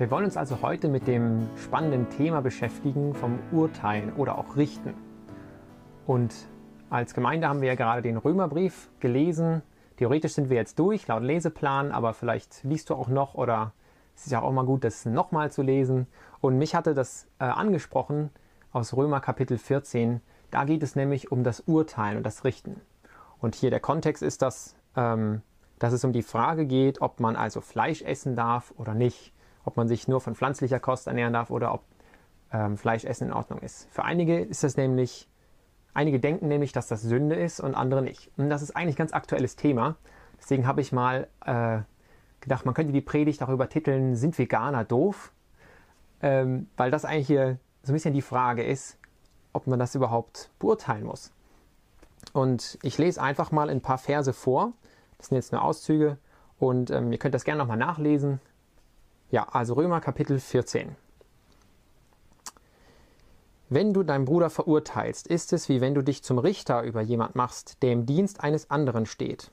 Wir wollen uns also heute mit dem spannenden Thema beschäftigen vom Urteilen oder auch Richten. Und als Gemeinde haben wir ja gerade den Römerbrief gelesen. Theoretisch sind wir jetzt durch, laut Leseplan, aber vielleicht liest du auch noch oder es ist ja auch mal gut, das nochmal zu lesen. Und mich hatte das äh, angesprochen aus Römer Kapitel 14. Da geht es nämlich um das Urteilen und das Richten. Und hier der Kontext ist, dass, ähm, dass es um die Frage geht, ob man also Fleisch essen darf oder nicht ob man sich nur von pflanzlicher Kost ernähren darf oder ob ähm, Fleischessen in Ordnung ist. Für einige ist das nämlich, einige denken nämlich, dass das Sünde ist und andere nicht. Und das ist eigentlich ein ganz aktuelles Thema. Deswegen habe ich mal äh, gedacht, man könnte die Predigt darüber titeln, sind Veganer doof? Ähm, weil das eigentlich hier so ein bisschen die Frage ist, ob man das überhaupt beurteilen muss. Und ich lese einfach mal ein paar Verse vor. Das sind jetzt nur Auszüge und ähm, ihr könnt das gerne nochmal nachlesen. Ja, also Römer Kapitel 14. Wenn du deinen Bruder verurteilst, ist es wie wenn du dich zum Richter über jemand machst, der im Dienst eines anderen steht.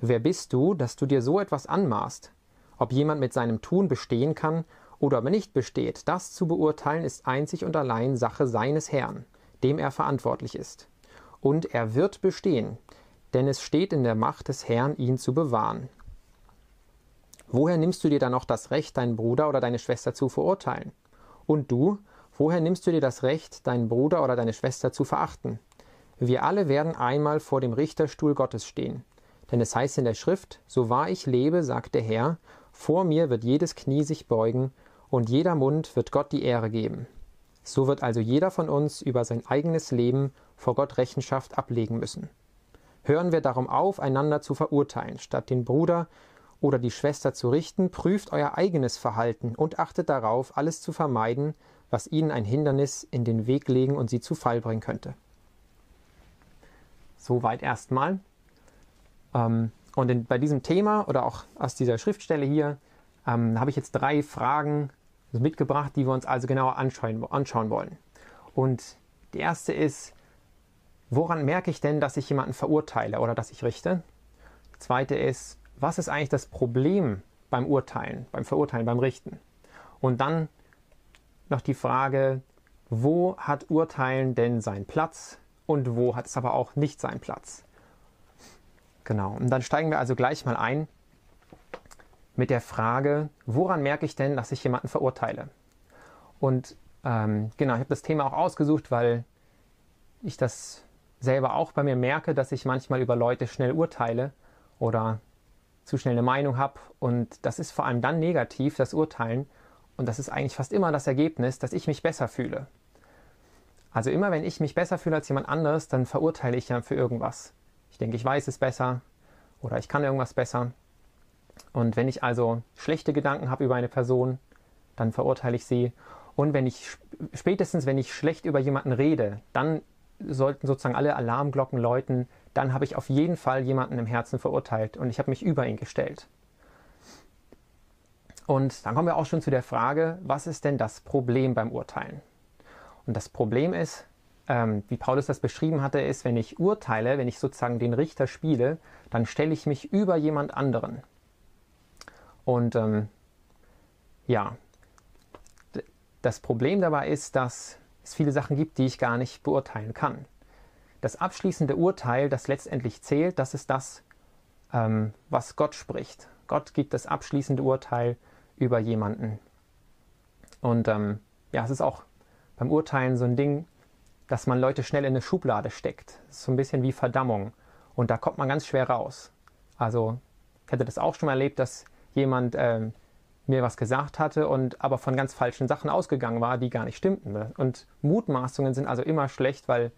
Wer bist du, dass du dir so etwas anmaßt? Ob jemand mit seinem Tun bestehen kann oder ob er nicht besteht, das zu beurteilen ist einzig und allein Sache seines Herrn, dem er verantwortlich ist. Und er wird bestehen, denn es steht in der Macht des Herrn, ihn zu bewahren. Woher nimmst du dir dann noch das Recht, deinen Bruder oder deine Schwester zu verurteilen? Und du, woher nimmst du dir das Recht, deinen Bruder oder deine Schwester zu verachten? Wir alle werden einmal vor dem Richterstuhl Gottes stehen. Denn es heißt in der Schrift, so wahr ich lebe, sagt der Herr, vor mir wird jedes Knie sich beugen und jeder Mund wird Gott die Ehre geben. So wird also jeder von uns über sein eigenes Leben vor Gott Rechenschaft ablegen müssen. Hören wir darum auf, einander zu verurteilen, statt den Bruder oder die Schwester zu richten, prüft euer eigenes Verhalten und achtet darauf, alles zu vermeiden, was ihnen ein Hindernis in den Weg legen und sie zu Fall bringen könnte. Soweit erstmal. Ähm, und in, bei diesem Thema oder auch aus dieser Schriftstelle hier ähm, habe ich jetzt drei Fragen mitgebracht, die wir uns also genauer anschauen, anschauen wollen. Und die erste ist, woran merke ich denn, dass ich jemanden verurteile oder dass ich richte? Die zweite ist, was ist eigentlich das Problem beim Urteilen, beim Verurteilen, beim Richten? Und dann noch die Frage, wo hat Urteilen denn seinen Platz und wo hat es aber auch nicht seinen Platz? Genau, und dann steigen wir also gleich mal ein mit der Frage, woran merke ich denn, dass ich jemanden verurteile? Und ähm, genau, ich habe das Thema auch ausgesucht, weil ich das selber auch bei mir merke, dass ich manchmal über Leute schnell urteile oder zu schnell eine Meinung habe. Und das ist vor allem dann negativ, das Urteilen. Und das ist eigentlich fast immer das Ergebnis, dass ich mich besser fühle. Also immer wenn ich mich besser fühle als jemand anderes, dann verurteile ich ja für irgendwas. Ich denke, ich weiß es besser oder ich kann irgendwas besser. Und wenn ich also schlechte Gedanken habe über eine Person, dann verurteile ich sie. Und wenn ich spätestens, wenn ich schlecht über jemanden rede, dann sollten sozusagen alle Alarmglocken läuten, dann habe ich auf jeden Fall jemanden im Herzen verurteilt und ich habe mich über ihn gestellt. Und dann kommen wir auch schon zu der Frage, was ist denn das Problem beim Urteilen? Und das Problem ist, ähm, wie Paulus das beschrieben hatte, ist, wenn ich urteile, wenn ich sozusagen den Richter spiele, dann stelle ich mich über jemand anderen. Und ähm, ja, das Problem dabei ist, dass es viele Sachen gibt, die ich gar nicht beurteilen kann das abschließende Urteil, das letztendlich zählt, das ist das, ähm, was Gott spricht. Gott gibt das abschließende Urteil über jemanden. Und ähm, ja, es ist auch beim Urteilen so ein Ding, dass man Leute schnell in eine Schublade steckt. Das ist so ein bisschen wie Verdammung. Und da kommt man ganz schwer raus. Also, ich hätte das auch schon mal erlebt, dass jemand ähm, mir was gesagt hatte und aber von ganz falschen Sachen ausgegangen war, die gar nicht stimmten. Und Mutmaßungen sind also immer schlecht, weil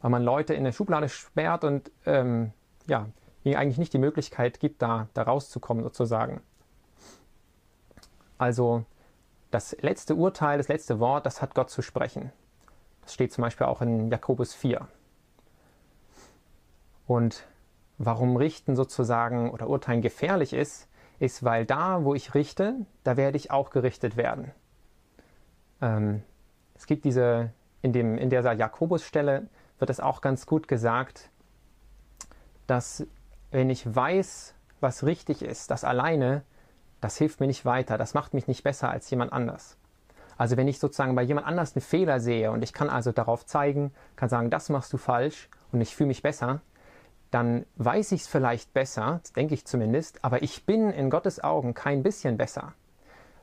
weil man Leute in eine Schublade sperrt und ähm, ja, ihnen eigentlich nicht die Möglichkeit gibt, da, da rauszukommen sozusagen. Also das letzte Urteil, das letzte Wort, das hat Gott zu sprechen. Das steht zum Beispiel auch in Jakobus 4. Und warum Richten sozusagen oder Urteilen gefährlich ist, ist, weil da, wo ich richte, da werde ich auch gerichtet werden. Ähm, es gibt diese, in, dem, in dieser Jakobus-Stelle wird es auch ganz gut gesagt, dass wenn ich weiß, was richtig ist, das alleine das hilft mir nicht weiter, das macht mich nicht besser als jemand anders. Also wenn ich sozusagen bei jemand anders einen Fehler sehe und ich kann also darauf zeigen, kann sagen, das machst du falsch und ich fühle mich besser, dann weiß ich es vielleicht besser, denke ich zumindest, aber ich bin in Gottes Augen kein bisschen besser.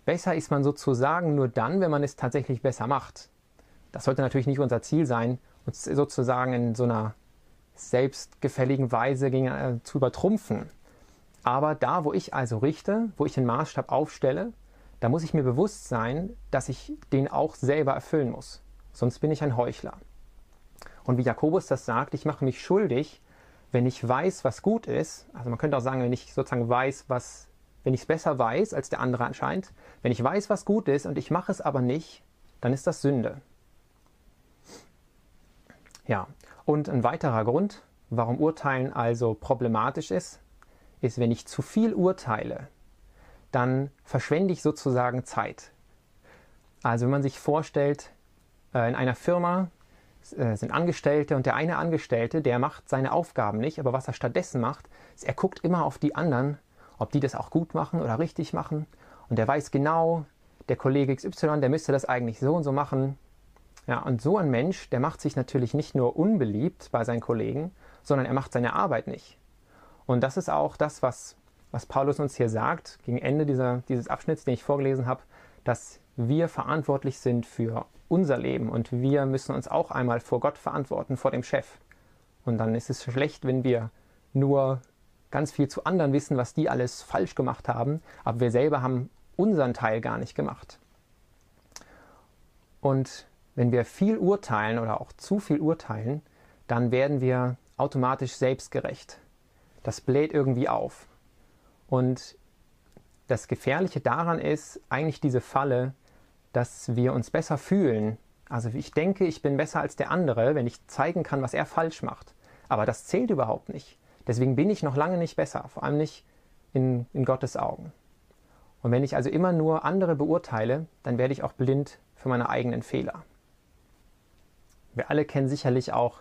Besser ist man sozusagen nur dann, wenn man es tatsächlich besser macht. Das sollte natürlich nicht unser Ziel sein, uns sozusagen in so einer selbstgefälligen Weise gegen, äh, zu übertrumpfen. Aber da, wo ich also richte, wo ich den Maßstab aufstelle, da muss ich mir bewusst sein, dass ich den auch selber erfüllen muss. Sonst bin ich ein Heuchler. Und wie Jakobus das sagt, ich mache mich schuldig, wenn ich weiß, was gut ist. Also man könnte auch sagen, wenn ich sozusagen weiß, was, wenn ich es besser weiß als der andere anscheinend, wenn ich weiß, was gut ist und ich mache es aber nicht, dann ist das Sünde. Ja, und ein weiterer Grund, warum Urteilen also problematisch ist, ist, wenn ich zu viel urteile, dann verschwende ich sozusagen Zeit. Also wenn man sich vorstellt, äh, in einer Firma äh, sind Angestellte und der eine Angestellte, der macht seine Aufgaben nicht, aber was er stattdessen macht, ist, er guckt immer auf die anderen, ob die das auch gut machen oder richtig machen. Und er weiß genau, der Kollege XY, der müsste das eigentlich so und so machen. Ja, und so ein Mensch, der macht sich natürlich nicht nur unbeliebt bei seinen Kollegen, sondern er macht seine Arbeit nicht. Und das ist auch das, was, was Paulus uns hier sagt, gegen Ende dieser, dieses Abschnitts, den ich vorgelesen habe, dass wir verantwortlich sind für unser Leben und wir müssen uns auch einmal vor Gott verantworten, vor dem Chef. Und dann ist es schlecht, wenn wir nur ganz viel zu anderen wissen, was die alles falsch gemacht haben, aber wir selber haben unseren Teil gar nicht gemacht. Und wenn wir viel urteilen oder auch zu viel urteilen, dann werden wir automatisch selbstgerecht. Das bläht irgendwie auf. Und das Gefährliche daran ist eigentlich diese Falle, dass wir uns besser fühlen. Also ich denke, ich bin besser als der andere, wenn ich zeigen kann, was er falsch macht. Aber das zählt überhaupt nicht. Deswegen bin ich noch lange nicht besser, vor allem nicht in, in Gottes Augen. Und wenn ich also immer nur andere beurteile, dann werde ich auch blind für meine eigenen Fehler. Wir alle kennen sicherlich auch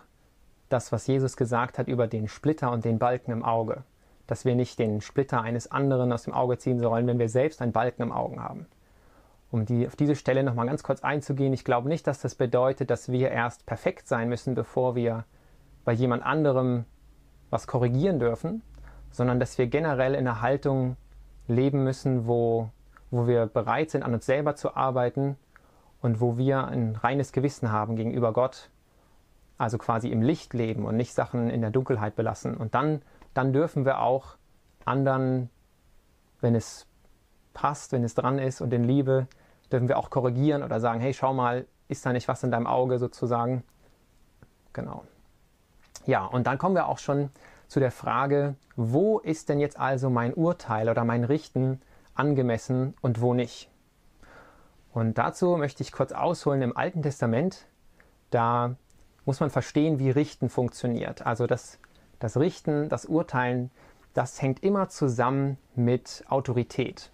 das, was Jesus gesagt hat über den Splitter und den Balken im Auge. Dass wir nicht den Splitter eines anderen aus dem Auge ziehen sollen, wenn wir selbst einen Balken im Auge haben. Um die, auf diese Stelle nochmal ganz kurz einzugehen, ich glaube nicht, dass das bedeutet, dass wir erst perfekt sein müssen, bevor wir bei jemand anderem was korrigieren dürfen, sondern dass wir generell in einer Haltung leben müssen, wo, wo wir bereit sind, an uns selber zu arbeiten und wo wir ein reines Gewissen haben gegenüber Gott, also quasi im Licht leben und nicht Sachen in der Dunkelheit belassen. Und dann, dann dürfen wir auch anderen, wenn es passt, wenn es dran ist und in Liebe, dürfen wir auch korrigieren oder sagen, hey, schau mal, ist da nicht was in deinem Auge sozusagen? Genau. Ja, und dann kommen wir auch schon zu der Frage, wo ist denn jetzt also mein Urteil oder mein Richten angemessen und wo nicht? Und dazu möchte ich kurz ausholen im Alten Testament. Da muss man verstehen, wie Richten funktioniert. Also das, das Richten, das Urteilen, das hängt immer zusammen mit Autorität.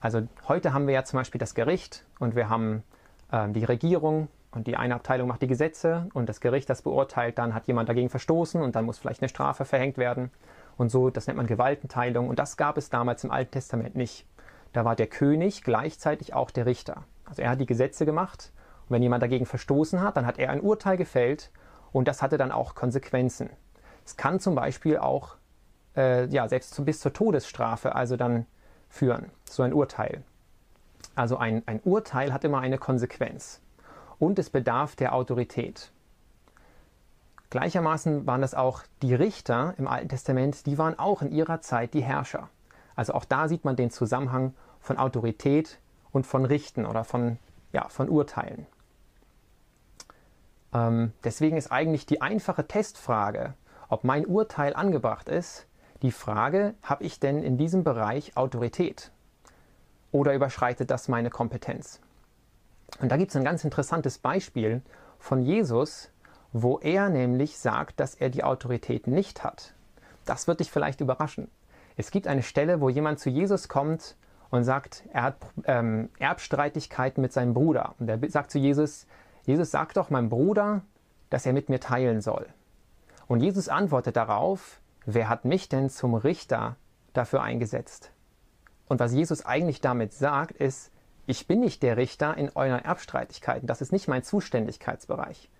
Also heute haben wir ja zum Beispiel das Gericht und wir haben äh, die Regierung und die eine Abteilung macht die Gesetze und das Gericht das beurteilt, dann hat jemand dagegen verstoßen und dann muss vielleicht eine Strafe verhängt werden. Und so, das nennt man Gewaltenteilung. Und das gab es damals im Alten Testament nicht. Da war der König gleichzeitig auch der Richter. Also er hat die Gesetze gemacht und wenn jemand dagegen verstoßen hat, dann hat er ein Urteil gefällt und das hatte dann auch Konsequenzen. Es kann zum Beispiel auch äh, ja, selbst bis zur Todesstrafe also dann führen, so ein Urteil. Also ein, ein Urteil hat immer eine Konsequenz und es bedarf der Autorität. Gleichermaßen waren das auch die Richter im Alten Testament, die waren auch in ihrer Zeit die Herrscher. Also auch da sieht man den Zusammenhang von Autorität und von Richten oder von, ja, von Urteilen. Ähm, deswegen ist eigentlich die einfache Testfrage, ob mein Urteil angebracht ist, die Frage, habe ich denn in diesem Bereich Autorität? Oder überschreitet das meine Kompetenz? Und da gibt es ein ganz interessantes Beispiel von Jesus, wo er nämlich sagt, dass er die Autorität nicht hat. Das wird dich vielleicht überraschen. Es gibt eine Stelle, wo jemand zu Jesus kommt und sagt, er hat ähm, Erbstreitigkeiten mit seinem Bruder. Und er sagt zu Jesus, Jesus sagt doch meinem Bruder, dass er mit mir teilen soll. Und Jesus antwortet darauf, wer hat mich denn zum Richter dafür eingesetzt? Und was Jesus eigentlich damit sagt, ist, ich bin nicht der Richter in euren Erbstreitigkeiten. Das ist nicht mein Zuständigkeitsbereich.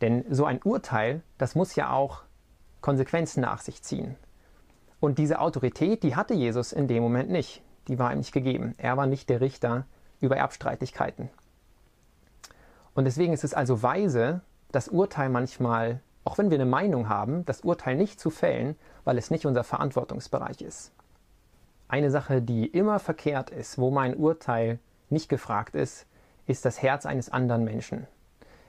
Denn so ein Urteil, das muss ja auch Konsequenzen nach sich ziehen. Und diese Autorität, die hatte Jesus in dem Moment nicht. Die war ihm nicht gegeben. Er war nicht der Richter über Erbstreitigkeiten. Und deswegen ist es also weise, das Urteil manchmal, auch wenn wir eine Meinung haben, das Urteil nicht zu fällen, weil es nicht unser Verantwortungsbereich ist. Eine Sache, die immer verkehrt ist, wo mein Urteil nicht gefragt ist, ist das Herz eines anderen Menschen.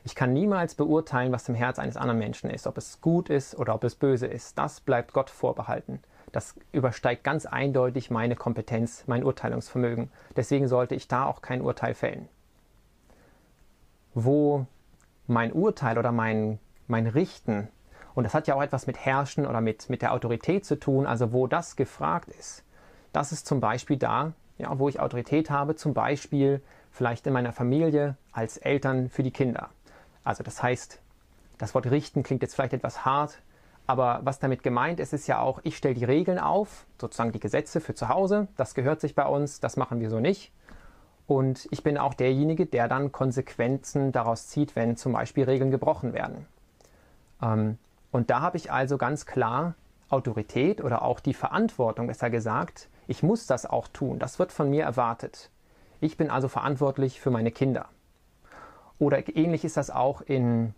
Ich kann niemals beurteilen, was im Herz eines anderen Menschen ist, ob es gut ist oder ob es böse ist. Das bleibt Gott vorbehalten. Das übersteigt ganz eindeutig meine Kompetenz, mein Urteilungsvermögen. Deswegen sollte ich da auch kein Urteil fällen. Wo mein Urteil oder mein, mein Richten, und das hat ja auch etwas mit Herrschen oder mit, mit der Autorität zu tun, also wo das gefragt ist, das ist zum Beispiel da, ja, wo ich Autorität habe, zum Beispiel vielleicht in meiner Familie als Eltern für die Kinder. Also das heißt, das Wort richten klingt jetzt vielleicht etwas hart, aber was damit gemeint ist, ist ja auch, ich stelle die Regeln auf, sozusagen die Gesetze für zu Hause, das gehört sich bei uns, das machen wir so nicht. Und ich bin auch derjenige, der dann Konsequenzen daraus zieht, wenn zum Beispiel Regeln gebrochen werden. Ähm, und da habe ich also ganz klar Autorität oder auch die Verantwortung, besser gesagt, ich muss das auch tun, das wird von mir erwartet. Ich bin also verantwortlich für meine Kinder. Oder ähnlich ist das auch in,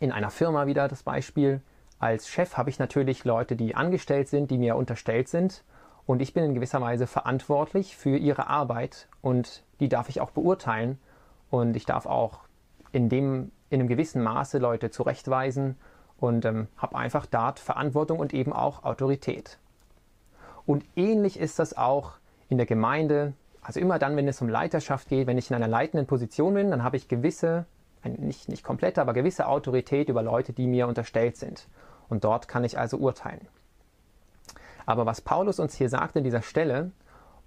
in einer Firma wieder das Beispiel. Als Chef habe ich natürlich Leute, die angestellt sind, die mir unterstellt sind. Und ich bin in gewisser Weise verantwortlich für ihre Arbeit und die darf ich auch beurteilen. Und ich darf auch in, dem, in einem gewissen Maße Leute zurechtweisen und ähm, habe einfach dort Verantwortung und eben auch Autorität. Und ähnlich ist das auch in der Gemeinde, also immer dann, wenn es um Leiterschaft geht, wenn ich in einer leitenden Position bin, dann habe ich gewisse, nicht, nicht komplette, aber gewisse Autorität über Leute, die mir unterstellt sind. Und dort kann ich also urteilen. Aber was Paulus uns hier sagt in dieser Stelle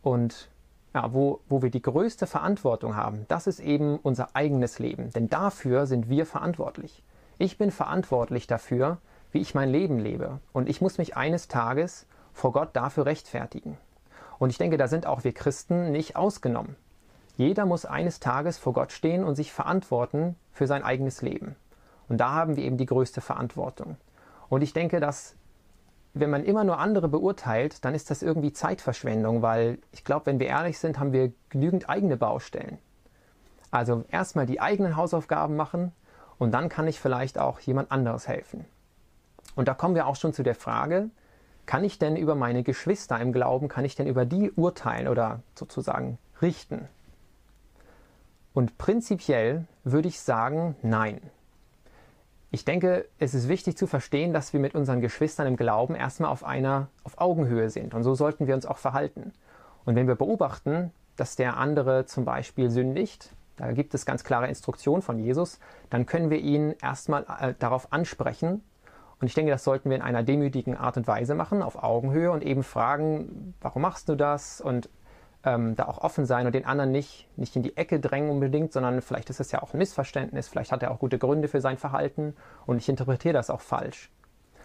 und ja, wo, wo wir die größte Verantwortung haben, das ist eben unser eigenes Leben. Denn dafür sind wir verantwortlich. Ich bin verantwortlich dafür, wie ich mein Leben lebe. Und ich muss mich eines Tages vor Gott dafür rechtfertigen. Und ich denke, da sind auch wir Christen nicht ausgenommen. Jeder muss eines Tages vor Gott stehen und sich verantworten für sein eigenes Leben. Und da haben wir eben die größte Verantwortung. Und ich denke, dass wenn man immer nur andere beurteilt, dann ist das irgendwie Zeitverschwendung, weil ich glaube, wenn wir ehrlich sind, haben wir genügend eigene Baustellen. Also erstmal die eigenen Hausaufgaben machen und dann kann ich vielleicht auch jemand anderes helfen. Und da kommen wir auch schon zu der Frage, kann ich denn über meine Geschwister im Glauben, kann ich denn über die urteilen oder sozusagen richten? Und prinzipiell würde ich sagen, nein. Ich denke, es ist wichtig zu verstehen, dass wir mit unseren Geschwistern im Glauben erstmal auf einer auf Augenhöhe sind und so sollten wir uns auch verhalten. Und wenn wir beobachten, dass der andere zum Beispiel sündigt, da gibt es ganz klare Instruktionen von Jesus, dann können wir ihn erstmal äh, darauf ansprechen und ich denke, das sollten wir in einer demütigen Art und Weise machen, auf Augenhöhe und eben fragen, warum machst du das? Und ähm, da auch offen sein und den anderen nicht, nicht in die Ecke drängen unbedingt, sondern vielleicht ist es ja auch ein Missverständnis, vielleicht hat er auch gute Gründe für sein Verhalten und ich interpretiere das auch falsch.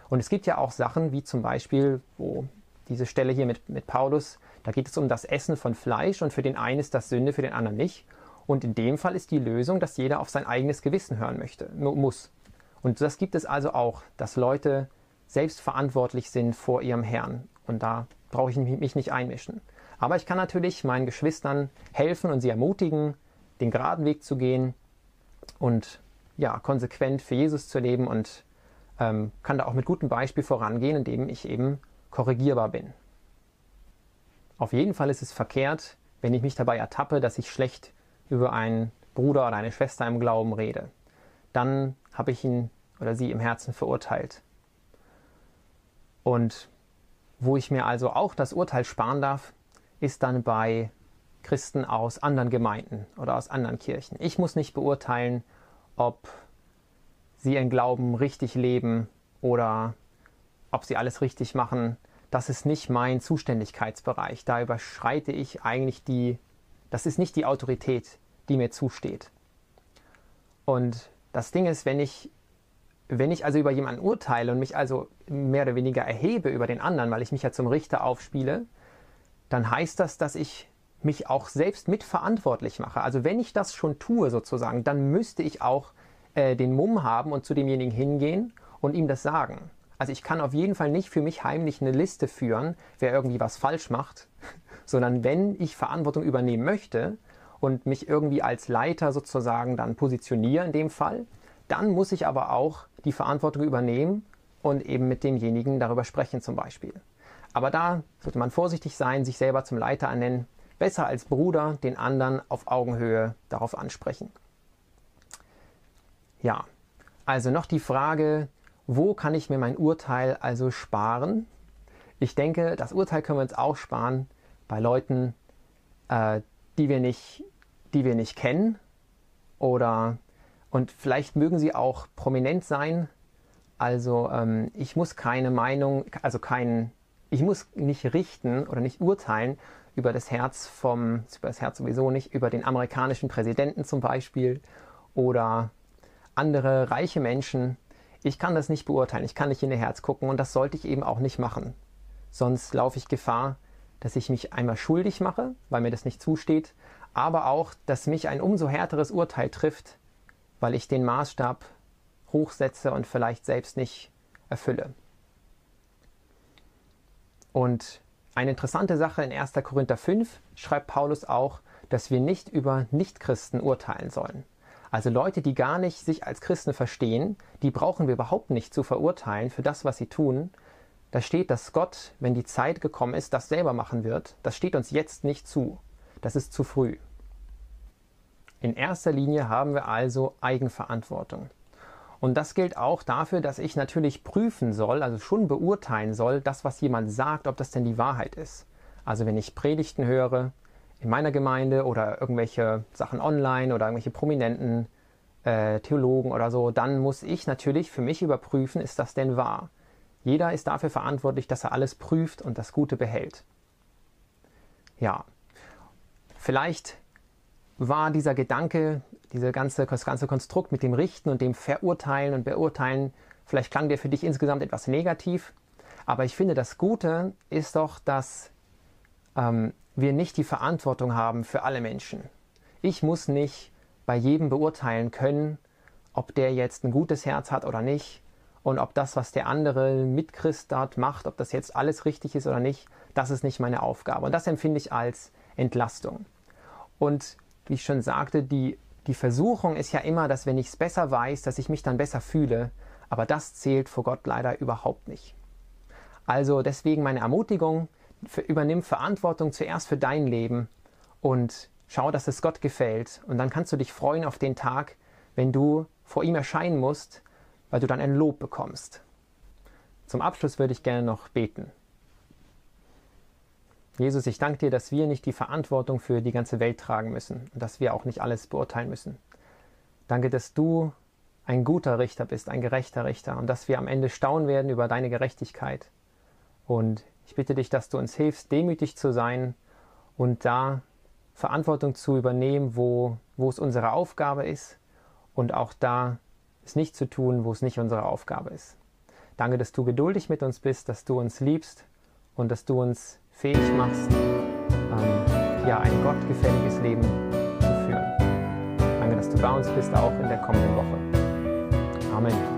Und es gibt ja auch Sachen, wie zum Beispiel, wo diese Stelle hier mit, mit Paulus, da geht es um das Essen von Fleisch und für den einen ist das Sünde, für den anderen nicht. Und in dem Fall ist die Lösung, dass jeder auf sein eigenes Gewissen hören möchte, muss. Und das gibt es also auch, dass Leute selbst verantwortlich sind vor ihrem Herrn. Und da brauche ich mich nicht einmischen. Aber ich kann natürlich meinen Geschwistern helfen und sie ermutigen, den geraden Weg zu gehen und ja, konsequent für Jesus zu leben und ähm, kann da auch mit gutem Beispiel vorangehen, indem ich eben korrigierbar bin. Auf jeden Fall ist es verkehrt, wenn ich mich dabei ertappe, dass ich schlecht über einen Bruder oder eine Schwester im Glauben rede. Dann habe ich ihn oder sie im Herzen verurteilt. Und wo ich mir also auch das Urteil sparen darf, ist dann bei Christen aus anderen Gemeinden oder aus anderen Kirchen. Ich muss nicht beurteilen, ob sie ihren Glauben richtig leben oder ob sie alles richtig machen. Das ist nicht mein Zuständigkeitsbereich. Da überschreite ich eigentlich die, das ist nicht die Autorität, die mir zusteht. Und das Ding ist, wenn ich wenn ich also über jemanden urteile und mich also mehr oder weniger erhebe über den anderen, weil ich mich ja zum Richter aufspiele, dann heißt das, dass ich mich auch selbst mitverantwortlich mache. Also wenn ich das schon tue sozusagen, dann müsste ich auch äh, den Mumm haben und zu demjenigen hingehen und ihm das sagen. Also ich kann auf jeden Fall nicht für mich heimlich eine Liste führen, wer irgendwie was falsch macht, sondern wenn ich Verantwortung übernehmen möchte und mich irgendwie als Leiter sozusagen dann positioniere in dem Fall, dann muss ich aber auch die Verantwortung übernehmen und eben mit demjenigen darüber sprechen zum Beispiel. Aber da sollte man vorsichtig sein, sich selber zum Leiter ernennen, besser als Bruder den anderen auf Augenhöhe darauf ansprechen. Ja, also noch die Frage, wo kann ich mir mein Urteil also sparen? Ich denke, das Urteil können wir uns auch sparen bei Leuten, äh, die, wir nicht, die wir nicht kennen oder und vielleicht mögen sie auch prominent sein. Also ähm, ich muss keine Meinung, also kein, ich muss nicht richten oder nicht urteilen über das Herz vom, über das Herz sowieso nicht, über den amerikanischen Präsidenten zum Beispiel oder andere reiche Menschen. Ich kann das nicht beurteilen, ich kann nicht in ihr Herz gucken und das sollte ich eben auch nicht machen. Sonst laufe ich Gefahr, dass ich mich einmal schuldig mache, weil mir das nicht zusteht, aber auch, dass mich ein umso härteres Urteil trifft, weil ich den Maßstab hochsetze und vielleicht selbst nicht erfülle. Und eine interessante Sache in 1. Korinther 5 schreibt Paulus auch, dass wir nicht über Nichtchristen urteilen sollen. Also Leute, die gar nicht sich als Christen verstehen, die brauchen wir überhaupt nicht zu verurteilen für das, was sie tun. Da steht, dass Gott, wenn die Zeit gekommen ist, das selber machen wird. Das steht uns jetzt nicht zu. Das ist zu früh. In erster Linie haben wir also Eigenverantwortung. Und das gilt auch dafür, dass ich natürlich prüfen soll, also schon beurteilen soll, das, was jemand sagt, ob das denn die Wahrheit ist. Also wenn ich Predigten höre in meiner Gemeinde oder irgendwelche Sachen online oder irgendwelche prominenten äh, Theologen oder so, dann muss ich natürlich für mich überprüfen, ist das denn wahr? Jeder ist dafür verantwortlich, dass er alles prüft und das Gute behält. Ja, vielleicht war dieser Gedanke, diese ganze, das ganze Konstrukt mit dem Richten und dem Verurteilen und Beurteilen, vielleicht klang der für dich insgesamt etwas negativ. Aber ich finde, das Gute ist doch, dass ähm, wir nicht die Verantwortung haben für alle Menschen. Ich muss nicht bei jedem beurteilen können, ob der jetzt ein gutes Herz hat oder nicht und ob das, was der andere Mitchrist dort macht, ob das jetzt alles richtig ist oder nicht, das ist nicht meine Aufgabe. Und das empfinde ich als Entlastung. Und wie ich schon sagte, die, die Versuchung ist ja immer, dass wenn ich es besser weiß, dass ich mich dann besser fühle. Aber das zählt vor Gott leider überhaupt nicht. Also deswegen meine Ermutigung, für, übernimm Verantwortung zuerst für dein Leben und schau, dass es Gott gefällt. Und dann kannst du dich freuen auf den Tag, wenn du vor ihm erscheinen musst, weil du dann ein Lob bekommst. Zum Abschluss würde ich gerne noch beten. Jesus, ich danke dir, dass wir nicht die Verantwortung für die ganze Welt tragen müssen und dass wir auch nicht alles beurteilen müssen. Danke, dass du ein guter Richter bist, ein gerechter Richter und dass wir am Ende staunen werden über deine Gerechtigkeit. Und ich bitte dich, dass du uns hilfst, demütig zu sein und da Verantwortung zu übernehmen, wo, wo es unsere Aufgabe ist und auch da es nicht zu tun, wo es nicht unsere Aufgabe ist. Danke, dass du geduldig mit uns bist, dass du uns liebst und dass du uns fähig machst, ähm, ja, ein gottgefälliges Leben zu führen. Danke, dass du bei uns bist, auch in der kommenden Woche. Amen.